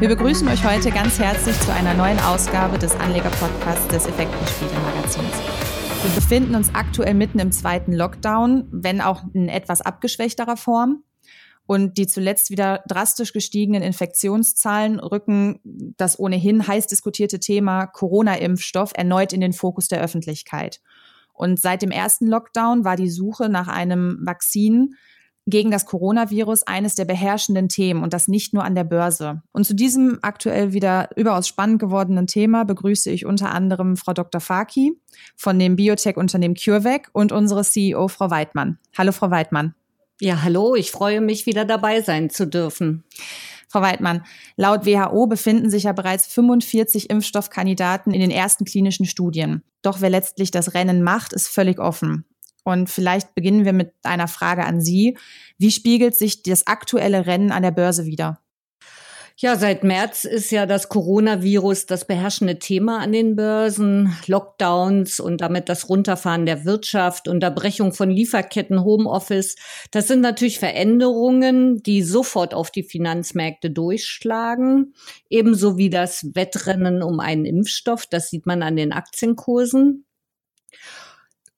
Wir begrüßen euch heute ganz herzlich zu einer neuen Ausgabe des Anleger-Podcasts des Effektenspiele-Magazins. Wir befinden uns aktuell mitten im zweiten Lockdown, wenn auch in etwas abgeschwächterer Form. Und die zuletzt wieder drastisch gestiegenen Infektionszahlen rücken das ohnehin heiß diskutierte Thema Corona-Impfstoff erneut in den Fokus der Öffentlichkeit. Und seit dem ersten Lockdown war die Suche nach einem Vakzin gegen das Coronavirus eines der beherrschenden Themen und das nicht nur an der Börse. Und zu diesem aktuell wieder überaus spannend gewordenen Thema begrüße ich unter anderem Frau Dr. Faki von dem Biotech-Unternehmen CureVac und unsere CEO Frau Weidmann. Hallo Frau Weidmann. Ja, hallo, ich freue mich, wieder dabei sein zu dürfen. Frau Weidmann, laut WHO befinden sich ja bereits 45 Impfstoffkandidaten in den ersten klinischen Studien. Doch wer letztlich das Rennen macht, ist völlig offen. Und vielleicht beginnen wir mit einer Frage an Sie. Wie spiegelt sich das aktuelle Rennen an der Börse wider? Ja, seit März ist ja das Coronavirus das beherrschende Thema an den Börsen. Lockdowns und damit das Runterfahren der Wirtschaft, Unterbrechung von Lieferketten, Homeoffice. Das sind natürlich Veränderungen, die sofort auf die Finanzmärkte durchschlagen. Ebenso wie das Wettrennen um einen Impfstoff. Das sieht man an den Aktienkursen.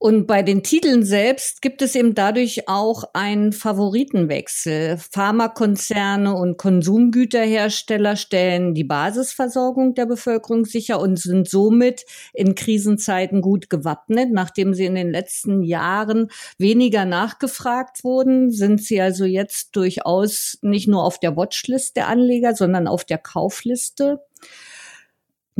Und bei den Titeln selbst gibt es eben dadurch auch einen Favoritenwechsel. Pharmakonzerne und Konsumgüterhersteller stellen die Basisversorgung der Bevölkerung sicher und sind somit in Krisenzeiten gut gewappnet. Nachdem sie in den letzten Jahren weniger nachgefragt wurden, sind sie also jetzt durchaus nicht nur auf der Watchlist der Anleger, sondern auf der Kaufliste.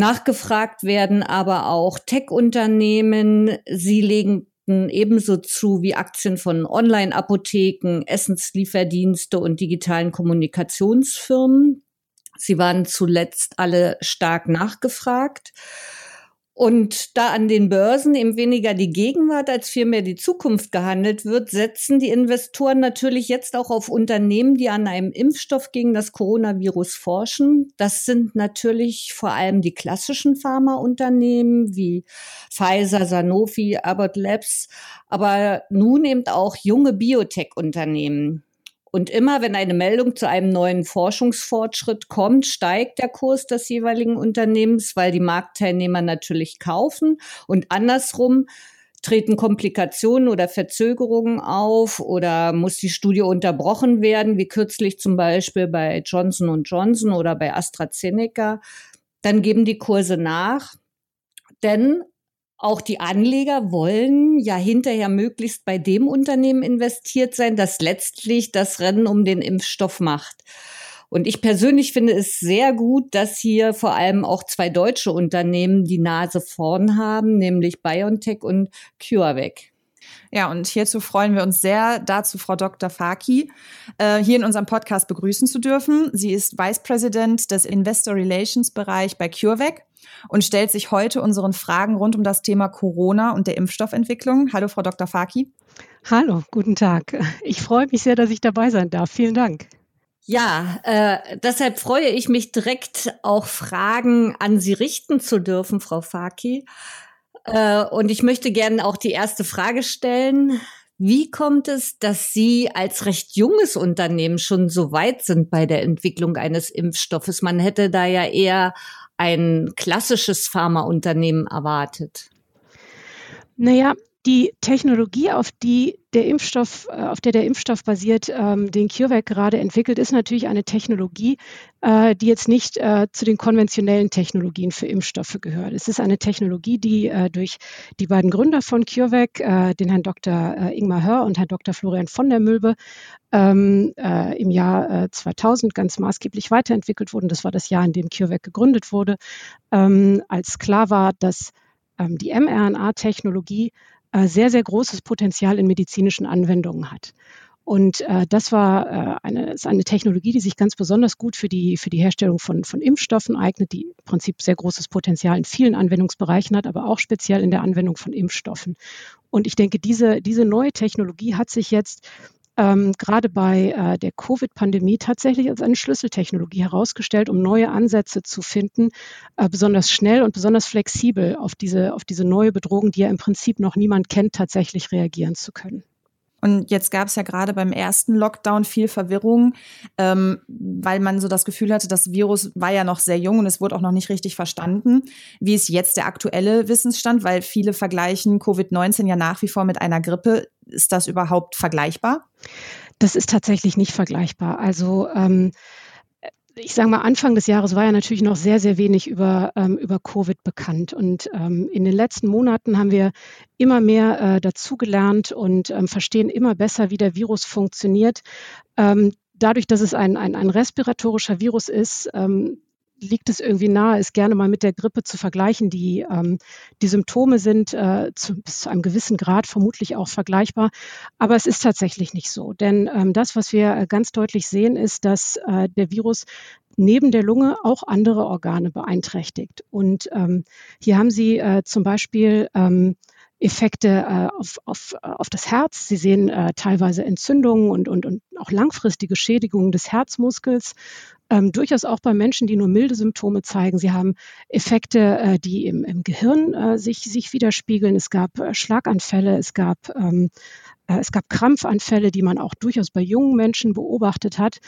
Nachgefragt werden aber auch Tech-Unternehmen. Sie legen ebenso zu wie Aktien von Online-Apotheken, Essenslieferdienste und digitalen Kommunikationsfirmen. Sie waren zuletzt alle stark nachgefragt. Und da an den Börsen eben weniger die Gegenwart als vielmehr die Zukunft gehandelt wird, setzen die Investoren natürlich jetzt auch auf Unternehmen, die an einem Impfstoff gegen das Coronavirus forschen. Das sind natürlich vor allem die klassischen Pharmaunternehmen wie Pfizer, Sanofi, Abbott Labs, aber nun eben auch junge Biotech-Unternehmen. Und immer wenn eine Meldung zu einem neuen Forschungsfortschritt kommt, steigt der Kurs des jeweiligen Unternehmens, weil die Marktteilnehmer natürlich kaufen und andersrum treten Komplikationen oder Verzögerungen auf oder muss die Studie unterbrochen werden, wie kürzlich zum Beispiel bei Johnson Johnson oder bei AstraZeneca, dann geben die Kurse nach. Denn auch die Anleger wollen ja hinterher möglichst bei dem Unternehmen investiert sein, das letztlich das Rennen um den Impfstoff macht. Und ich persönlich finde es sehr gut, dass hier vor allem auch zwei deutsche Unternehmen die Nase vorn haben, nämlich BioNTech und CureVac. Ja, und hierzu freuen wir uns sehr, dazu Frau Dr. Faki äh, hier in unserem Podcast begrüßen zu dürfen. Sie ist Vice President des Investor Relations Bereich bei CureVac und stellt sich heute unseren Fragen rund um das Thema Corona und der Impfstoffentwicklung. Hallo, Frau Dr. Faki. Hallo, guten Tag. Ich freue mich sehr, dass ich dabei sein darf. Vielen Dank. Ja, äh, deshalb freue ich mich direkt auch Fragen an Sie richten zu dürfen, Frau Faki. Äh, und ich möchte gerne auch die erste Frage stellen. Wie kommt es, dass Sie als recht junges Unternehmen schon so weit sind bei der Entwicklung eines Impfstoffes? Man hätte da ja eher ein klassisches Pharmaunternehmen erwartet? Naja, die Technologie, auf die der Impfstoff, äh, auf der der Impfstoff basiert, ähm, den CureVac gerade entwickelt, ist natürlich eine Technologie, äh, die jetzt nicht äh, zu den konventionellen Technologien für Impfstoffe gehört. Es ist eine Technologie, die durch die beiden Gründer von CureVac, den Herrn Dr. Ingmar Hör und Herrn Dr. Florian von der Mülbe, ähm, im Jahr 2000 ganz maßgeblich weiterentwickelt wurden. Das war das Jahr, in dem CureVac gegründet wurde, ähm, als klar war, dass die mRNA-Technologie sehr, sehr großes Potenzial in medizinischen Anwendungen hat. Und äh, das war äh, eine, ist eine Technologie, die sich ganz besonders gut für die, für die Herstellung von, von Impfstoffen eignet, die im Prinzip sehr großes Potenzial in vielen Anwendungsbereichen hat, aber auch speziell in der Anwendung von Impfstoffen. Und ich denke, diese, diese neue Technologie hat sich jetzt ähm, gerade bei äh, der Covid-Pandemie tatsächlich als eine Schlüsseltechnologie herausgestellt, um neue Ansätze zu finden, äh, besonders schnell und besonders flexibel auf diese, auf diese neue Bedrohung, die ja im Prinzip noch niemand kennt, tatsächlich reagieren zu können. Und jetzt gab es ja gerade beim ersten Lockdown viel Verwirrung, ähm, weil man so das Gefühl hatte, das Virus war ja noch sehr jung und es wurde auch noch nicht richtig verstanden. Wie ist jetzt der aktuelle Wissensstand? Weil viele vergleichen Covid-19 ja nach wie vor mit einer Grippe. Ist das überhaupt vergleichbar? Das ist tatsächlich nicht vergleichbar. Also ähm, ich sage mal, Anfang des Jahres war ja natürlich noch sehr, sehr wenig über, ähm, über Covid bekannt. Und ähm, in den letzten Monaten haben wir immer mehr äh, dazugelernt und ähm, verstehen immer besser, wie der Virus funktioniert. Ähm, dadurch, dass es ein, ein, ein respiratorischer Virus ist, ähm, liegt es irgendwie nahe, es gerne mal mit der Grippe zu vergleichen. Die, ähm, die Symptome sind äh, zu, bis zu einem gewissen Grad vermutlich auch vergleichbar, aber es ist tatsächlich nicht so. Denn ähm, das, was wir äh, ganz deutlich sehen, ist, dass äh, der Virus neben der Lunge auch andere Organe beeinträchtigt. Und ähm, hier haben Sie äh, zum Beispiel ähm, Effekte äh, auf, auf, auf das Herz. Sie sehen äh, teilweise Entzündungen und, und, und auch langfristige Schädigungen des Herzmuskels. Ähm, durchaus auch bei Menschen, die nur milde Symptome zeigen. Sie haben Effekte, äh, die im, im Gehirn äh, sich, sich widerspiegeln. Es gab äh, Schlaganfälle, es gab, ähm, äh, es gab Krampfanfälle, die man auch durchaus bei jungen Menschen beobachtet hat.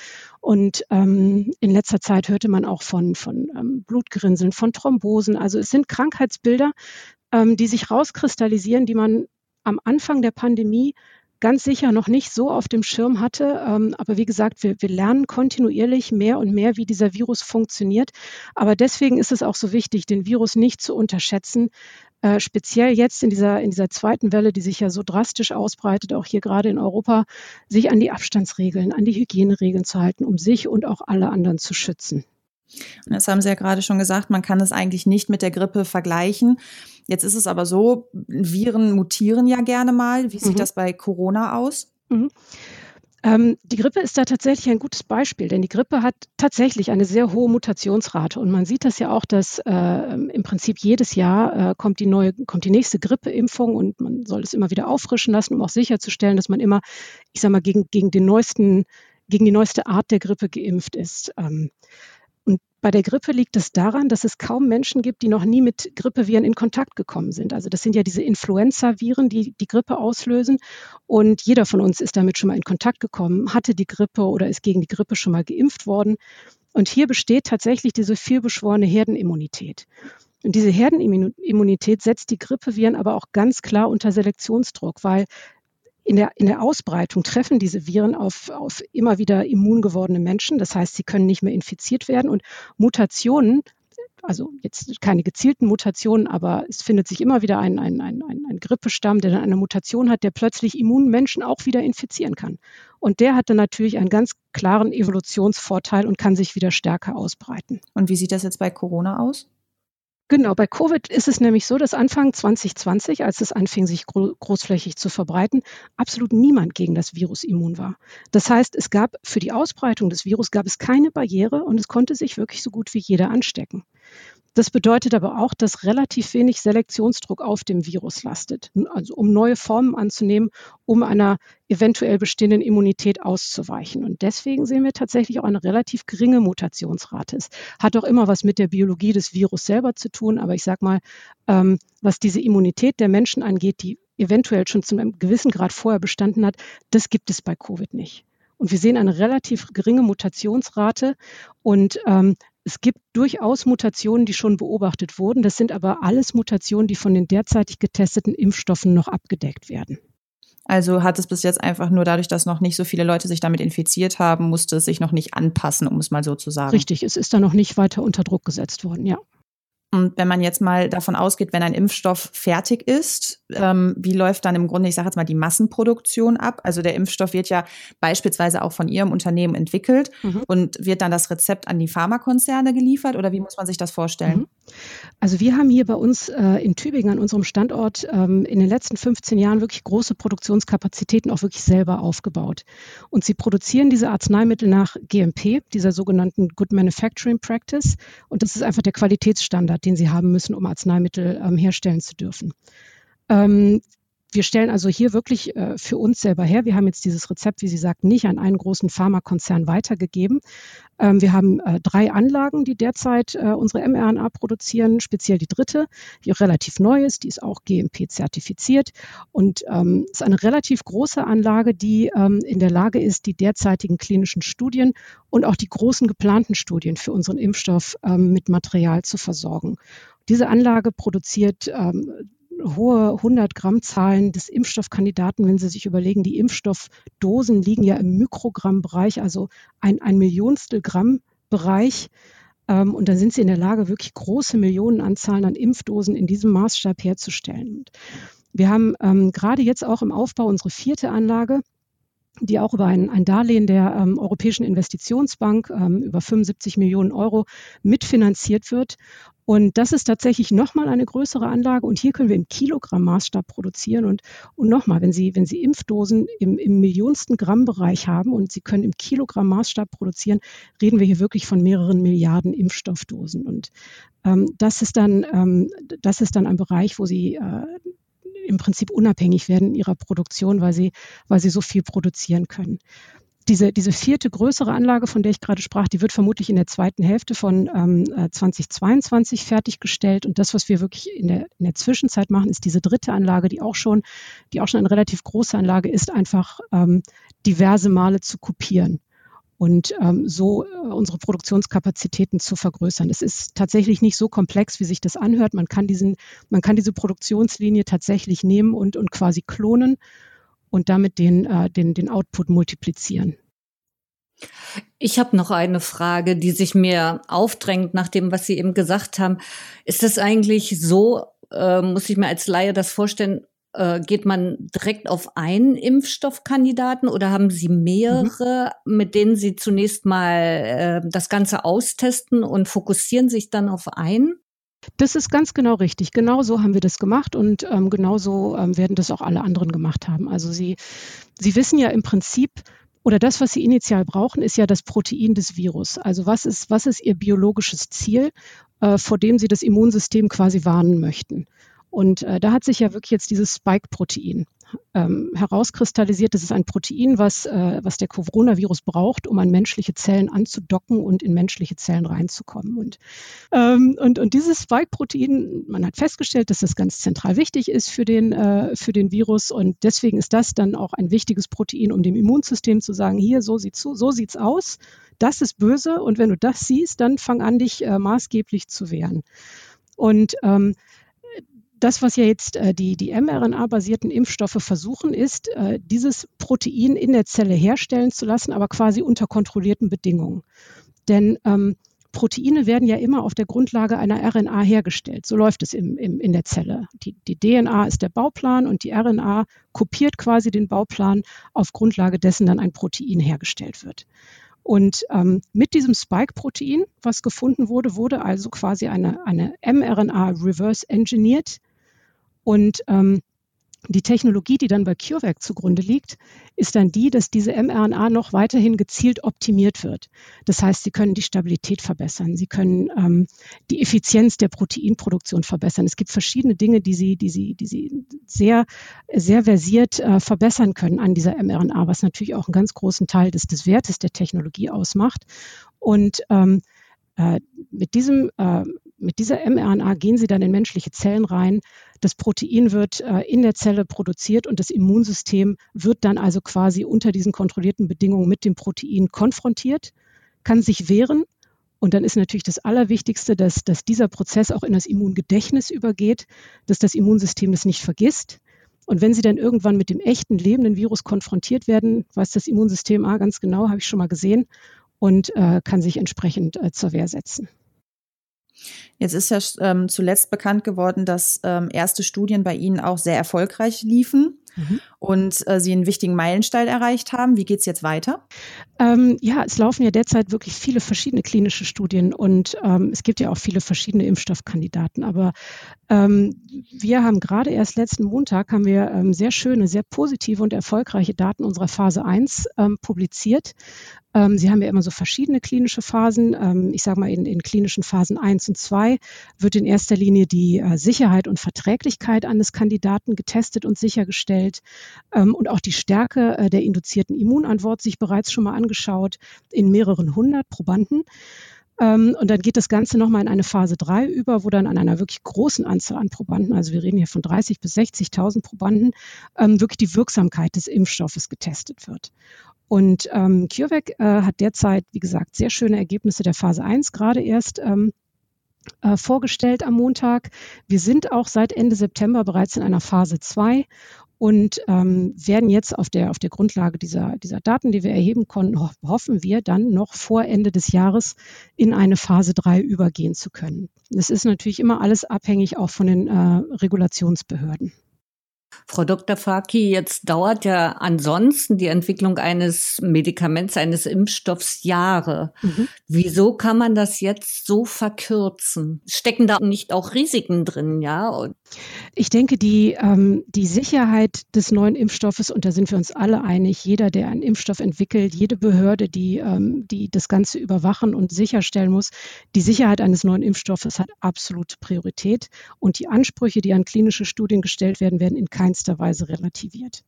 Und ähm, in letzter Zeit hörte man auch von, von ähm, Blutgerinnseln, von Thrombosen. Also es sind Krankheitsbilder, ähm, die sich rauskristallisieren, die man am Anfang der Pandemie ganz sicher noch nicht so auf dem Schirm hatte. Ähm, aber wie gesagt, wir, wir lernen kontinuierlich mehr und mehr, wie dieser Virus funktioniert. Aber deswegen ist es auch so wichtig, den Virus nicht zu unterschätzen. Äh, speziell jetzt in dieser, in dieser zweiten Welle, die sich ja so drastisch ausbreitet, auch hier gerade in Europa, sich an die Abstandsregeln, an die Hygieneregeln zu halten, um sich und auch alle anderen zu schützen. Und das haben Sie ja gerade schon gesagt, man kann es eigentlich nicht mit der Grippe vergleichen. Jetzt ist es aber so, Viren mutieren ja gerne mal. Wie sieht mhm. das bei Corona aus? Mhm. Ähm, die Grippe ist da tatsächlich ein gutes Beispiel, denn die Grippe hat tatsächlich eine sehr hohe Mutationsrate. Und man sieht das ja auch, dass äh, im Prinzip jedes Jahr äh, kommt die neue, kommt die nächste Grippeimpfung und man soll es immer wieder auffrischen lassen, um auch sicherzustellen, dass man immer, ich sag mal, gegen, gegen den neuesten, gegen die neueste Art der Grippe geimpft ist. Ähm, bei der Grippe liegt es daran, dass es kaum Menschen gibt, die noch nie mit Grippeviren in Kontakt gekommen sind. Also das sind ja diese Influenza-Viren, die die Grippe auslösen. Und jeder von uns ist damit schon mal in Kontakt gekommen, hatte die Grippe oder ist gegen die Grippe schon mal geimpft worden. Und hier besteht tatsächlich diese vielbeschworene Herdenimmunität. Und diese Herdenimmunität setzt die Grippeviren aber auch ganz klar unter Selektionsdruck, weil in der, in der Ausbreitung treffen diese Viren auf, auf immer wieder immun gewordene Menschen. Das heißt, sie können nicht mehr infiziert werden und Mutationen, also jetzt keine gezielten Mutationen, aber es findet sich immer wieder ein, ein, ein, ein Grippestamm, der dann eine Mutation hat, der plötzlich immunen Menschen auch wieder infizieren kann. Und der hat dann natürlich einen ganz klaren Evolutionsvorteil und kann sich wieder stärker ausbreiten. Und wie sieht das jetzt bei Corona aus? Genau, bei Covid ist es nämlich so, dass Anfang 2020, als es anfing, sich gro großflächig zu verbreiten, absolut niemand gegen das Virus immun war. Das heißt, es gab für die Ausbreitung des Virus gab es keine Barriere und es konnte sich wirklich so gut wie jeder anstecken. Das bedeutet aber auch, dass relativ wenig Selektionsdruck auf dem Virus lastet, also um neue Formen anzunehmen, um einer eventuell bestehenden Immunität auszuweichen. Und deswegen sehen wir tatsächlich auch eine relativ geringe Mutationsrate. Es hat auch immer was mit der Biologie des Virus selber zu tun, aber ich sage mal, ähm, was diese Immunität der Menschen angeht, die eventuell schon zu einem gewissen Grad vorher bestanden hat, das gibt es bei Covid nicht. Und wir sehen eine relativ geringe Mutationsrate. Und ähm, es gibt durchaus Mutationen, die schon beobachtet wurden. Das sind aber alles Mutationen, die von den derzeitig getesteten Impfstoffen noch abgedeckt werden. Also hat es bis jetzt einfach nur dadurch, dass noch nicht so viele Leute sich damit infiziert haben, musste es sich noch nicht anpassen, um es mal so zu sagen. Richtig, es ist da noch nicht weiter unter Druck gesetzt worden, ja. Und wenn man jetzt mal davon ausgeht, wenn ein Impfstoff fertig ist, ähm, wie läuft dann im Grunde, ich sage jetzt mal, die Massenproduktion ab? Also der Impfstoff wird ja beispielsweise auch von Ihrem Unternehmen entwickelt mhm. und wird dann das Rezept an die Pharmakonzerne geliefert oder wie muss man sich das vorstellen? Mhm. Also wir haben hier bei uns äh, in Tübingen an unserem Standort ähm, in den letzten 15 Jahren wirklich große Produktionskapazitäten auch wirklich selber aufgebaut. Und sie produzieren diese Arzneimittel nach GMP, dieser sogenannten Good Manufacturing Practice. Und das ist einfach der Qualitätsstandard, den sie haben müssen, um Arzneimittel ähm, herstellen zu dürfen. Ähm, wir stellen also hier wirklich äh, für uns selber her. Wir haben jetzt dieses Rezept, wie Sie sagt, nicht an einen großen Pharmakonzern weitergegeben. Ähm, wir haben äh, drei Anlagen, die derzeit äh, unsere mRNA produzieren, speziell die dritte, die relativ neu ist, die ist auch GMP-zertifiziert und ähm, ist eine relativ große Anlage, die ähm, in der Lage ist, die derzeitigen klinischen Studien und auch die großen geplanten Studien für unseren Impfstoff ähm, mit Material zu versorgen. Diese Anlage produziert ähm, hohe 100 Gramm Zahlen des Impfstoffkandidaten, wenn Sie sich überlegen, die Impfstoffdosen liegen ja im Mikrogrammbereich, also ein, ein Millionstel Gramm Bereich. Ähm, und da sind Sie in der Lage, wirklich große Millionenanzahlen an Impfdosen in diesem Maßstab herzustellen. Wir haben ähm, gerade jetzt auch im Aufbau unsere vierte Anlage die auch über ein, ein Darlehen der ähm, Europäischen Investitionsbank ähm, über 75 Millionen Euro mitfinanziert wird. Und das ist tatsächlich nochmal eine größere Anlage. Und hier können wir im Kilogramm-Maßstab produzieren. Und, und nochmal, wenn Sie, wenn Sie Impfdosen im, im Millionsten Gramm-Bereich haben und Sie können im Kilogramm-Maßstab produzieren, reden wir hier wirklich von mehreren Milliarden Impfstoffdosen. Und ähm, das, ist dann, ähm, das ist dann ein Bereich, wo Sie äh, im Prinzip unabhängig werden in ihrer Produktion, weil sie, weil sie so viel produzieren können. Diese, diese vierte größere Anlage, von der ich gerade sprach, die wird vermutlich in der zweiten Hälfte von ähm, 2022 äh, fertiggestellt. Und das, was wir wirklich in der, in der Zwischenzeit machen, ist diese dritte Anlage, die auch schon, die auch schon eine relativ große Anlage ist, einfach ähm, diverse Male zu kopieren und ähm, so äh, unsere Produktionskapazitäten zu vergrößern. Es ist tatsächlich nicht so komplex, wie sich das anhört. Man kann diesen, man kann diese Produktionslinie tatsächlich nehmen und, und quasi klonen und damit den, äh, den, den Output multiplizieren. Ich habe noch eine Frage, die sich mir aufdrängt nach dem, was Sie eben gesagt haben. Ist es eigentlich so, äh, muss ich mir als Laie das vorstellen, äh, geht man direkt auf einen Impfstoffkandidaten oder haben Sie mehrere, mhm. mit denen Sie zunächst mal äh, das Ganze austesten und fokussieren sich dann auf einen? Das ist ganz genau richtig. Genau so haben wir das gemacht und ähm, genau so ähm, werden das auch alle anderen gemacht haben. Also Sie, Sie wissen ja im Prinzip, oder das, was Sie initial brauchen, ist ja das Protein des Virus. Also was ist, was ist Ihr biologisches Ziel, äh, vor dem Sie das Immunsystem quasi warnen möchten? Und äh, da hat sich ja wirklich jetzt dieses Spike-Protein ähm, herauskristallisiert. Das ist ein Protein, was, äh, was der Coronavirus braucht, um an menschliche Zellen anzudocken und in menschliche Zellen reinzukommen. Und, ähm, und, und dieses Spike-Protein, man hat festgestellt, dass das ganz zentral wichtig ist für den, äh, für den Virus. Und deswegen ist das dann auch ein wichtiges Protein, um dem Immunsystem zu sagen, hier, so sieht's, so sieht's aus. Das ist böse. Und wenn du das siehst, dann fang an, dich äh, maßgeblich zu wehren. Und ähm, das, was ja jetzt äh, die, die mRNA-basierten Impfstoffe versuchen, ist, äh, dieses Protein in der Zelle herstellen zu lassen, aber quasi unter kontrollierten Bedingungen. Denn ähm, Proteine werden ja immer auf der Grundlage einer RNA hergestellt. So läuft es im, im, in der Zelle. Die, die DNA ist der Bauplan und die RNA kopiert quasi den Bauplan, auf Grundlage dessen dann ein Protein hergestellt wird. Und ähm, mit diesem Spike-Protein, was gefunden wurde, wurde also quasi eine, eine mRNA reverse engineert, und ähm, die Technologie, die dann bei CureVac zugrunde liegt, ist dann die, dass diese mRNA noch weiterhin gezielt optimiert wird. Das heißt, sie können die Stabilität verbessern, sie können ähm, die Effizienz der Proteinproduktion verbessern. Es gibt verschiedene Dinge, die sie, die sie, die sie sehr, sehr versiert äh, verbessern können an dieser mRNA, was natürlich auch einen ganz großen Teil des, des Wertes der Technologie ausmacht. Und ähm, äh, mit, diesem, äh, mit dieser mRNA gehen sie dann in menschliche Zellen rein, das Protein wird äh, in der Zelle produziert und das Immunsystem wird dann also quasi unter diesen kontrollierten Bedingungen mit dem Protein konfrontiert, kann sich wehren. Und dann ist natürlich das Allerwichtigste, dass, dass dieser Prozess auch in das Immungedächtnis übergeht, dass das Immunsystem das nicht vergisst. Und wenn Sie dann irgendwann mit dem echten lebenden Virus konfrontiert werden, weiß das Immunsystem ah, ganz genau, habe ich schon mal gesehen, und äh, kann sich entsprechend äh, zur Wehr setzen. Jetzt ist ja ähm, zuletzt bekannt geworden, dass ähm, erste Studien bei Ihnen auch sehr erfolgreich liefen. Mhm. und äh, Sie einen wichtigen Meilenstein erreicht haben. Wie geht es jetzt weiter? Ähm, ja, es laufen ja derzeit wirklich viele verschiedene klinische Studien und ähm, es gibt ja auch viele verschiedene Impfstoffkandidaten. Aber ähm, wir haben gerade erst letzten Montag haben wir ähm, sehr schöne, sehr positive und erfolgreiche Daten unserer Phase 1 ähm, publiziert. Ähm, Sie haben ja immer so verschiedene klinische Phasen. Ich sage mal, in, in, klinischen Phasen 1 und 2 wird in erster Linie die äh, Sicherheit und Verträglichkeit eines Kandidaten getestet und sichergestellt ähm, und auch die Stärke äh, der induzierten Immunantwort sich bereits schon mal angeschaut in mehreren hundert Probanden. Ähm, und dann geht das Ganze nochmal in eine Phase 3 über, wo dann an einer wirklich großen Anzahl an Probanden, also wir reden hier von 30.000 bis 60.000 Probanden, ähm, wirklich die Wirksamkeit des Impfstoffes getestet wird. Und ähm, CureVac äh, hat derzeit, wie gesagt, sehr schöne Ergebnisse der Phase 1 gerade erst ähm, äh, vorgestellt am Montag. Wir sind auch seit Ende September bereits in einer Phase 2 und ähm, werden jetzt auf der, auf der Grundlage dieser, dieser Daten, die wir erheben konnten, ho hoffen wir dann noch vor Ende des Jahres in eine Phase 3 übergehen zu können. Das ist natürlich immer alles abhängig auch von den äh, Regulationsbehörden. Frau Dr. Faki, jetzt dauert ja ansonsten die Entwicklung eines Medikaments, eines Impfstoffs Jahre. Mhm. Wieso kann man das jetzt so verkürzen? Stecken da nicht auch Risiken drin, ja? Ich denke, die, ähm, die Sicherheit des neuen Impfstoffes, und da sind wir uns alle einig, jeder, der einen Impfstoff entwickelt, jede Behörde, die, ähm, die das Ganze überwachen und sicherstellen muss, die Sicherheit eines neuen Impfstoffes hat absolute Priorität. Und die Ansprüche, die an klinische Studien gestellt werden, werden in keinster Weise relativiert.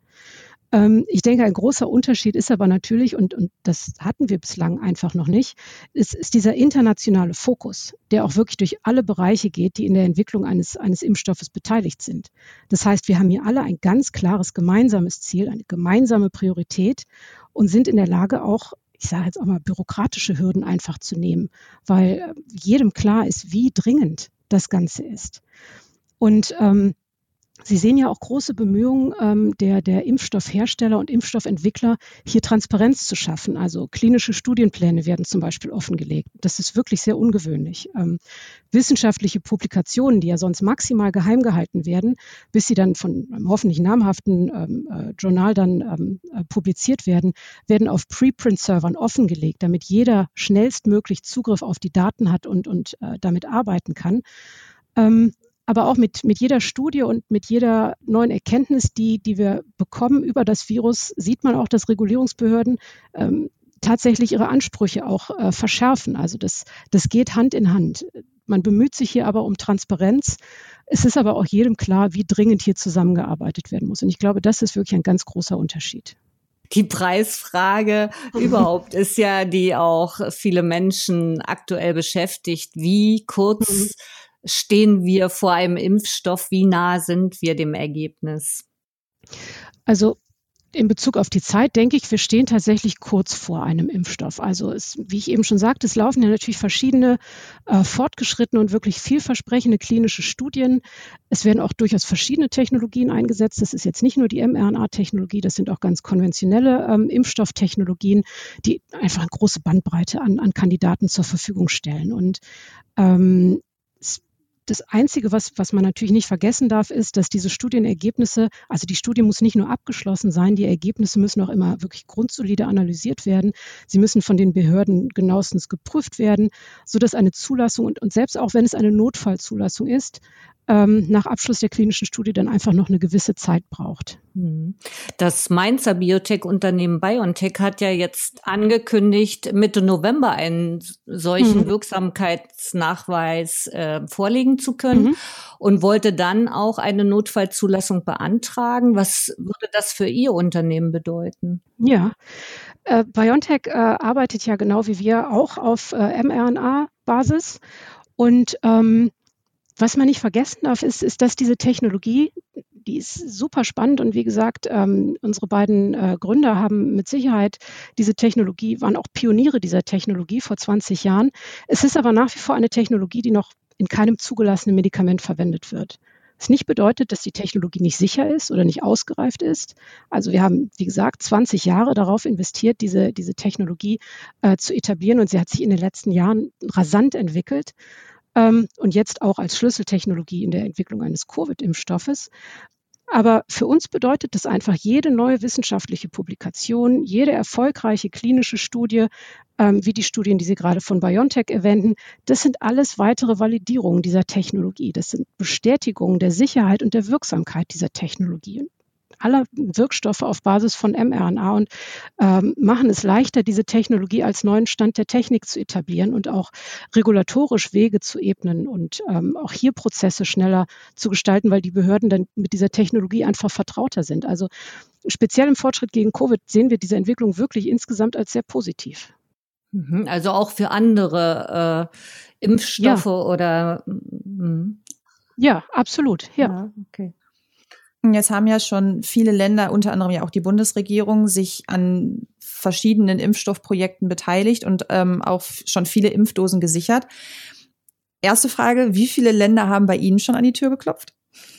Ähm, ich denke, ein großer Unterschied ist aber natürlich, und, und das hatten wir bislang einfach noch nicht, ist, ist dieser internationale Fokus, der auch wirklich durch alle Bereiche geht, die in der Entwicklung eines, eines Impfstoffes beteiligt sind. Das heißt, wir haben hier alle ein ganz klares gemeinsames Ziel, eine gemeinsame Priorität und sind in der Lage, auch ich sage jetzt auch mal, bürokratische Hürden einfach zu nehmen, weil äh, jedem klar ist, wie dringend das Ganze ist. Und ähm, Sie sehen ja auch große Bemühungen ähm, der, der Impfstoffhersteller und Impfstoffentwickler, hier Transparenz zu schaffen. Also klinische Studienpläne werden zum Beispiel offengelegt. Das ist wirklich sehr ungewöhnlich. Ähm, wissenschaftliche Publikationen, die ja sonst maximal geheim gehalten werden, bis sie dann von einem hoffentlich namhaften ähm, äh, Journal dann ähm, äh, publiziert werden, werden auf Preprint-Servern offengelegt, damit jeder schnellstmöglich Zugriff auf die Daten hat und, und äh, damit arbeiten kann. Aber auch mit, mit jeder Studie und mit jeder neuen Erkenntnis, die, die wir bekommen über das Virus, sieht man auch, dass Regulierungsbehörden ähm, tatsächlich ihre Ansprüche auch äh, verschärfen. Also das, das geht Hand in Hand. Man bemüht sich hier aber um Transparenz. Es ist aber auch jedem klar, wie dringend hier zusammengearbeitet werden muss. Und ich glaube, das ist wirklich ein ganz großer Unterschied. Die Preisfrage überhaupt ist ja, die auch viele Menschen aktuell beschäftigt. Wie kurz mhm stehen wir vor einem Impfstoff? Wie nah sind wir dem Ergebnis? Also in Bezug auf die Zeit denke ich, wir stehen tatsächlich kurz vor einem Impfstoff. Also es, wie ich eben schon sagte, es laufen ja natürlich verschiedene äh, fortgeschrittene und wirklich vielversprechende klinische Studien. Es werden auch durchaus verschiedene Technologien eingesetzt. Das ist jetzt nicht nur die mRNA-Technologie, das sind auch ganz konventionelle ähm, Impfstofftechnologien, die einfach eine große Bandbreite an, an Kandidaten zur Verfügung stellen. Und ähm, das Einzige, was, was man natürlich nicht vergessen darf, ist, dass diese Studienergebnisse, also die Studie muss nicht nur abgeschlossen sein, die Ergebnisse müssen auch immer wirklich grundsolide analysiert werden. Sie müssen von den Behörden genauestens geprüft werden, sodass eine Zulassung und, und selbst auch wenn es eine Notfallzulassung ist, ähm, nach Abschluss der klinischen Studie dann einfach noch eine gewisse Zeit braucht. Hm. Das Mainzer Biotech-Unternehmen BioNTech hat ja jetzt angekündigt, Mitte November einen solchen mhm. Wirksamkeitsnachweis äh, vorlegen zu können mhm. und wollte dann auch eine Notfallzulassung beantragen. Was würde das für Ihr Unternehmen bedeuten? Ja, äh, BioNTech äh, arbeitet ja genau wie wir auch auf äh, mRNA-Basis und ähm, was man nicht vergessen darf, ist, ist, dass diese Technologie, die ist super spannend und wie gesagt, ähm, unsere beiden äh, Gründer haben mit Sicherheit diese Technologie, waren auch Pioniere dieser Technologie vor 20 Jahren. Es ist aber nach wie vor eine Technologie, die noch in keinem zugelassenen Medikament verwendet wird. Was nicht bedeutet, dass die Technologie nicht sicher ist oder nicht ausgereift ist. Also wir haben, wie gesagt, 20 Jahre darauf investiert, diese, diese Technologie äh, zu etablieren und sie hat sich in den letzten Jahren rasant entwickelt ähm, und jetzt auch als Schlüsseltechnologie in der Entwicklung eines Covid-Impfstoffes. Aber für uns bedeutet das einfach, jede neue wissenschaftliche Publikation, jede erfolgreiche klinische Studie, ähm, wie die Studien, die Sie gerade von BioNTech erwähnten, das sind alles weitere Validierungen dieser Technologie. Das sind Bestätigungen der Sicherheit und der Wirksamkeit dieser Technologie aller Wirkstoffe auf Basis von mRNA und ähm, machen es leichter, diese Technologie als neuen Stand der Technik zu etablieren und auch regulatorisch Wege zu ebnen und ähm, auch hier Prozesse schneller zu gestalten, weil die Behörden dann mit dieser Technologie einfach vertrauter sind. Also speziell im Fortschritt gegen Covid sehen wir diese Entwicklung wirklich insgesamt als sehr positiv. Mhm, also auch für andere äh, Impfstoffe ja. oder. Mh. Ja, absolut. Ja. ja okay. Jetzt haben ja schon viele Länder, unter anderem ja auch die Bundesregierung, sich an verschiedenen Impfstoffprojekten beteiligt und ähm, auch schon viele Impfdosen gesichert. Erste Frage, wie viele Länder haben bei Ihnen schon an die Tür geklopft?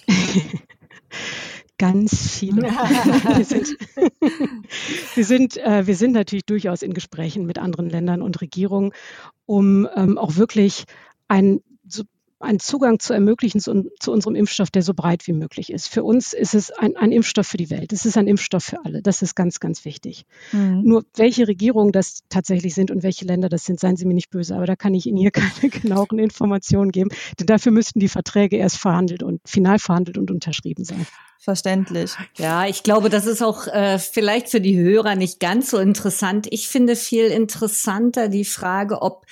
Ganz viele. wir sind, wir, sind, äh, wir sind natürlich durchaus in Gesprächen mit anderen Ländern und Regierungen, um ähm, auch wirklich ein einen Zugang zu ermöglichen zu, zu, unserem Impfstoff, der so breit wie möglich ist. Für uns ist es ein, ein, Impfstoff für die Welt. Es ist ein Impfstoff für alle. Das ist ganz, ganz wichtig. Mhm. Nur welche Regierungen das tatsächlich sind und welche Länder das sind, seien Sie mir nicht böse, aber da kann ich Ihnen hier keine genaueren Informationen geben, denn dafür müssten die Verträge erst verhandelt und final verhandelt und unterschrieben sein. Verständlich. Ja, ich glaube, das ist auch äh, vielleicht für die Hörer nicht ganz so interessant. Ich finde viel interessanter die Frage, ob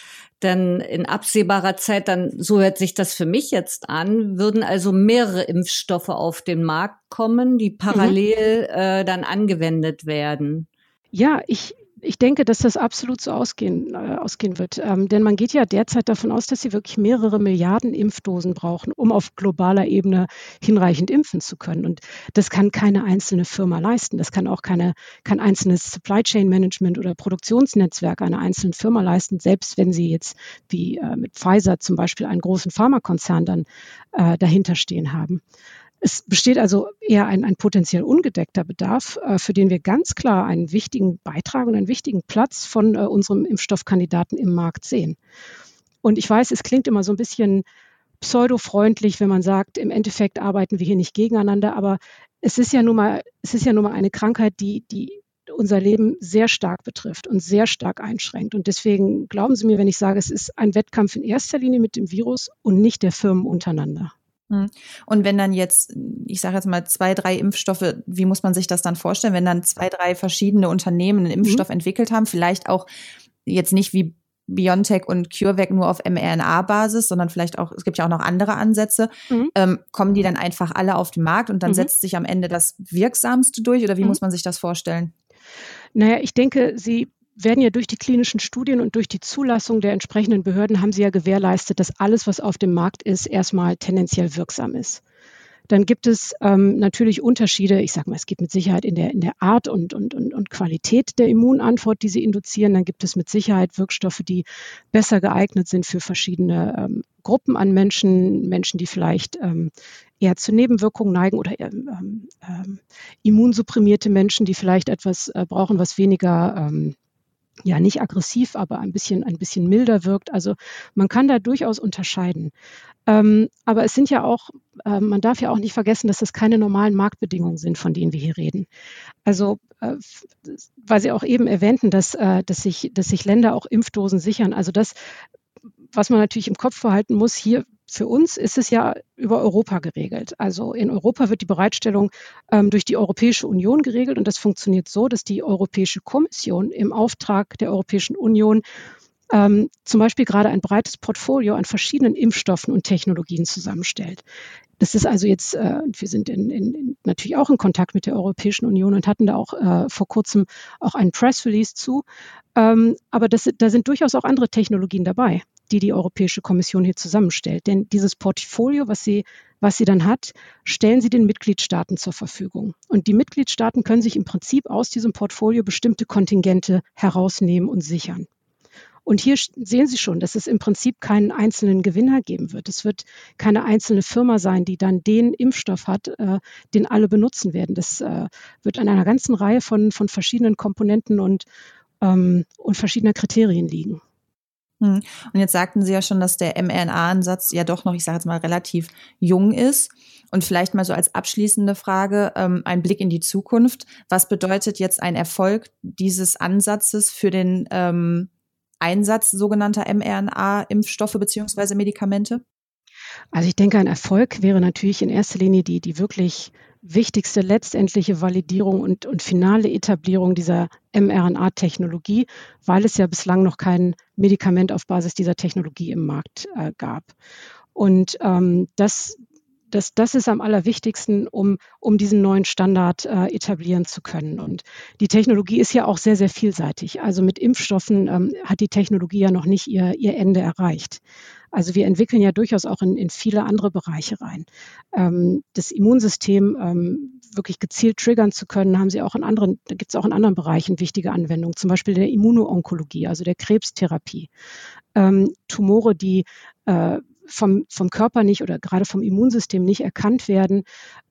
denn in absehbarer Zeit, dann, so hört sich das für mich jetzt an, würden also mehrere Impfstoffe auf den Markt kommen, die parallel mhm. äh, dann angewendet werden. Ja, ich, ich denke, dass das absolut so ausgehen, äh, ausgehen wird. Ähm, denn man geht ja derzeit davon aus, dass sie wirklich mehrere Milliarden Impfdosen brauchen, um auf globaler Ebene hinreichend impfen zu können. Und das kann keine einzelne Firma leisten. Das kann auch keine, kein einzelnes Supply Chain Management oder Produktionsnetzwerk einer einzelnen Firma leisten, selbst wenn sie jetzt wie äh, mit Pfizer zum Beispiel einen großen Pharmakonzern dann äh, dahinter stehen haben. Es besteht also eher ein, ein potenziell ungedeckter Bedarf, äh, für den wir ganz klar einen wichtigen Beitrag und einen wichtigen Platz von äh, unserem Impfstoffkandidaten im Markt sehen. Und ich weiß, es klingt immer so ein bisschen pseudofreundlich, wenn man sagt, im Endeffekt arbeiten wir hier nicht gegeneinander, aber es ist ja nun mal, es ist ja nun mal eine Krankheit, die, die unser Leben sehr stark betrifft und sehr stark einschränkt. Und deswegen glauben Sie mir, wenn ich sage, es ist ein Wettkampf in erster Linie mit dem Virus und nicht der Firmen untereinander. Hm. Und wenn dann jetzt, ich sage jetzt mal zwei, drei Impfstoffe, wie muss man sich das dann vorstellen, wenn dann zwei, drei verschiedene Unternehmen einen Impfstoff mhm. entwickelt haben, vielleicht auch jetzt nicht wie BioNTech und CureVac nur auf mRNA-Basis, sondern vielleicht auch, es gibt ja auch noch andere Ansätze, mhm. ähm, kommen die dann einfach alle auf den Markt und dann mhm. setzt sich am Ende das Wirksamste durch oder wie mhm. muss man sich das vorstellen? Naja, ich denke, sie werden ja durch die klinischen Studien und durch die Zulassung der entsprechenden Behörden haben sie ja gewährleistet, dass alles, was auf dem Markt ist, erstmal tendenziell wirksam ist. Dann gibt es ähm, natürlich Unterschiede. Ich sage mal, es gibt mit Sicherheit in der, in der Art und, und, und, und Qualität der Immunantwort, die sie induzieren. Dann gibt es mit Sicherheit Wirkstoffe, die besser geeignet sind für verschiedene ähm, Gruppen an Menschen, Menschen, die vielleicht ähm, eher zu Nebenwirkungen neigen oder ähm, ähm, immunsupprimierte Menschen, die vielleicht etwas äh, brauchen, was weniger ähm, ja nicht aggressiv, aber ein bisschen, ein bisschen milder wirkt. Also man kann da durchaus unterscheiden. Ähm, aber es sind ja auch, äh, man darf ja auch nicht vergessen, dass das keine normalen Marktbedingungen sind, von denen wir hier reden. Also, äh, weil Sie auch eben erwähnten, dass, äh, dass, sich, dass sich Länder auch Impfdosen sichern. Also das, was man natürlich im Kopf behalten muss, hier für uns ist es ja über Europa geregelt. Also in Europa wird die Bereitstellung ähm, durch die Europäische Union geregelt und das funktioniert so, dass die Europäische Kommission im Auftrag der Europäischen Union ähm, zum Beispiel gerade ein breites Portfolio an verschiedenen Impfstoffen und Technologien zusammenstellt. Das ist also jetzt, äh, wir sind in, in, natürlich auch in Kontakt mit der Europäischen Union und hatten da auch äh, vor kurzem auch einen Press Release zu. Ähm, aber das, da sind durchaus auch andere Technologien dabei die die Europäische Kommission hier zusammenstellt. Denn dieses Portfolio, was sie, was sie dann hat, stellen sie den Mitgliedstaaten zur Verfügung. Und die Mitgliedstaaten können sich im Prinzip aus diesem Portfolio bestimmte Kontingente herausnehmen und sichern. Und hier sehen Sie schon, dass es im Prinzip keinen einzelnen Gewinner geben wird. Es wird keine einzelne Firma sein, die dann den Impfstoff hat, äh, den alle benutzen werden. Das äh, wird an einer ganzen Reihe von, von verschiedenen Komponenten und, ähm, und verschiedener Kriterien liegen. Hm. Und jetzt sagten Sie ja schon, dass der mRNA-Ansatz ja doch noch, ich sage jetzt mal, relativ jung ist. Und vielleicht mal so als abschließende Frage, ähm, ein Blick in die Zukunft. Was bedeutet jetzt ein Erfolg dieses Ansatzes für den ähm, Einsatz sogenannter mRNA-Impfstoffe beziehungsweise Medikamente? Also ich denke, ein Erfolg wäre natürlich in erster Linie die, die wirklich wichtigste letztendliche Validierung und, und finale Etablierung dieser mRNA-Technologie, weil es ja bislang noch kein Medikament auf Basis dieser Technologie im Markt äh, gab. Und ähm, das, das, das ist am allerwichtigsten, um, um diesen neuen Standard äh, etablieren zu können. Und die Technologie ist ja auch sehr, sehr vielseitig. Also mit Impfstoffen ähm, hat die Technologie ja noch nicht ihr, ihr Ende erreicht. Also wir entwickeln ja durchaus auch in, in viele andere Bereiche rein. Ähm, das Immunsystem ähm, wirklich gezielt triggern zu können, haben sie auch in anderen, da gibt es auch in anderen Bereichen wichtige Anwendungen, zum Beispiel der Immunoonkologie, also der Krebstherapie. Ähm, Tumore, die äh, vom, vom Körper nicht oder gerade vom Immunsystem nicht erkannt werden,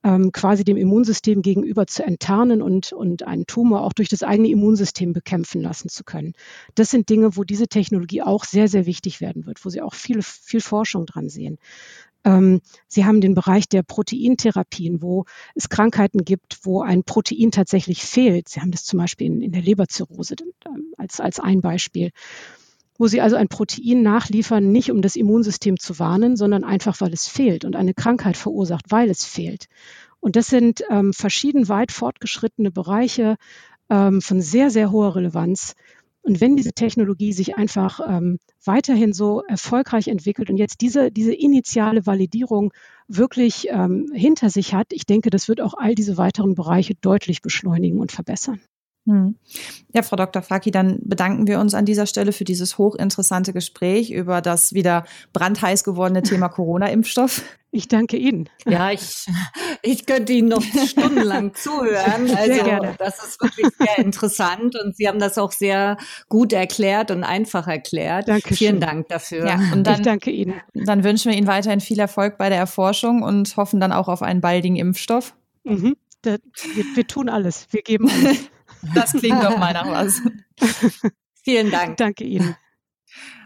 ähm, quasi dem Immunsystem gegenüber zu enttarnen und, und einen Tumor auch durch das eigene Immunsystem bekämpfen lassen zu können. Das sind Dinge, wo diese Technologie auch sehr, sehr wichtig werden wird, wo Sie auch viel, viel Forschung dran sehen. Ähm, Sie haben den Bereich der Proteintherapien, wo es Krankheiten gibt, wo ein Protein tatsächlich fehlt. Sie haben das zum Beispiel in, in der Leberzirrhose ähm, als, als ein Beispiel wo sie also ein Protein nachliefern, nicht um das Immunsystem zu warnen, sondern einfach, weil es fehlt und eine Krankheit verursacht, weil es fehlt. Und das sind ähm, verschieden weit fortgeschrittene Bereiche ähm, von sehr, sehr hoher Relevanz. Und wenn diese Technologie sich einfach ähm, weiterhin so erfolgreich entwickelt und jetzt diese, diese initiale Validierung wirklich ähm, hinter sich hat, ich denke, das wird auch all diese weiteren Bereiche deutlich beschleunigen und verbessern. Hm. Ja, Frau Dr. Faki, dann bedanken wir uns an dieser Stelle für dieses hochinteressante Gespräch über das wieder brandheiß gewordene Thema Corona-Impfstoff. Ich danke Ihnen. Ja, ich, ich könnte Ihnen noch stundenlang zuhören. Also sehr gerne. das ist wirklich sehr interessant und Sie haben das auch sehr gut erklärt und einfach erklärt. Danke. Vielen Dank dafür. Ja, und dann, ich danke Ihnen. Dann wünschen wir Ihnen weiterhin viel Erfolg bei der Erforschung und hoffen dann auch auf einen baldigen Impfstoff. Mhm. wir, wir tun alles. Wir geben alles. Das klingt doch mal nach was. Vielen Dank. Danke Ihnen.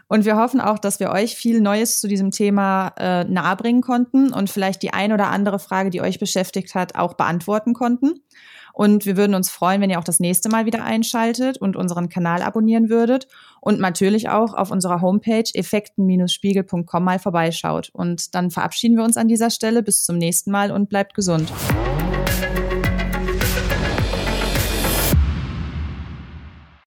Und wir hoffen auch, dass wir euch viel Neues zu diesem Thema äh, nahebringen konnten und vielleicht die ein oder andere Frage, die euch beschäftigt hat, auch beantworten konnten. Und wir würden uns freuen, wenn ihr auch das nächste Mal wieder einschaltet und unseren Kanal abonnieren würdet und natürlich auch auf unserer Homepage effekten-spiegel.com mal vorbeischaut. Und dann verabschieden wir uns an dieser Stelle. Bis zum nächsten Mal und bleibt gesund.